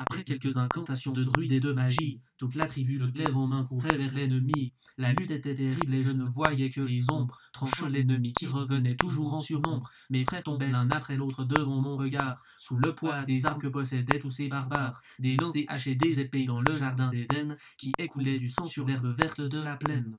Après quelques incantations de druides et de magie, toute la tribu le glaive en main courait vers l'ennemi. La lutte était terrible et je ne voyais que les ombres tranchant l'ennemi qui revenait toujours en surnombre. Mes frères tombaient l'un après l'autre devant mon regard, sous le poids des armes que possédaient tous ces barbares, des lances, des haches et des épées dans le jardin d'Éden, qui écoulait du sang sur l'herbe verte de la plaine.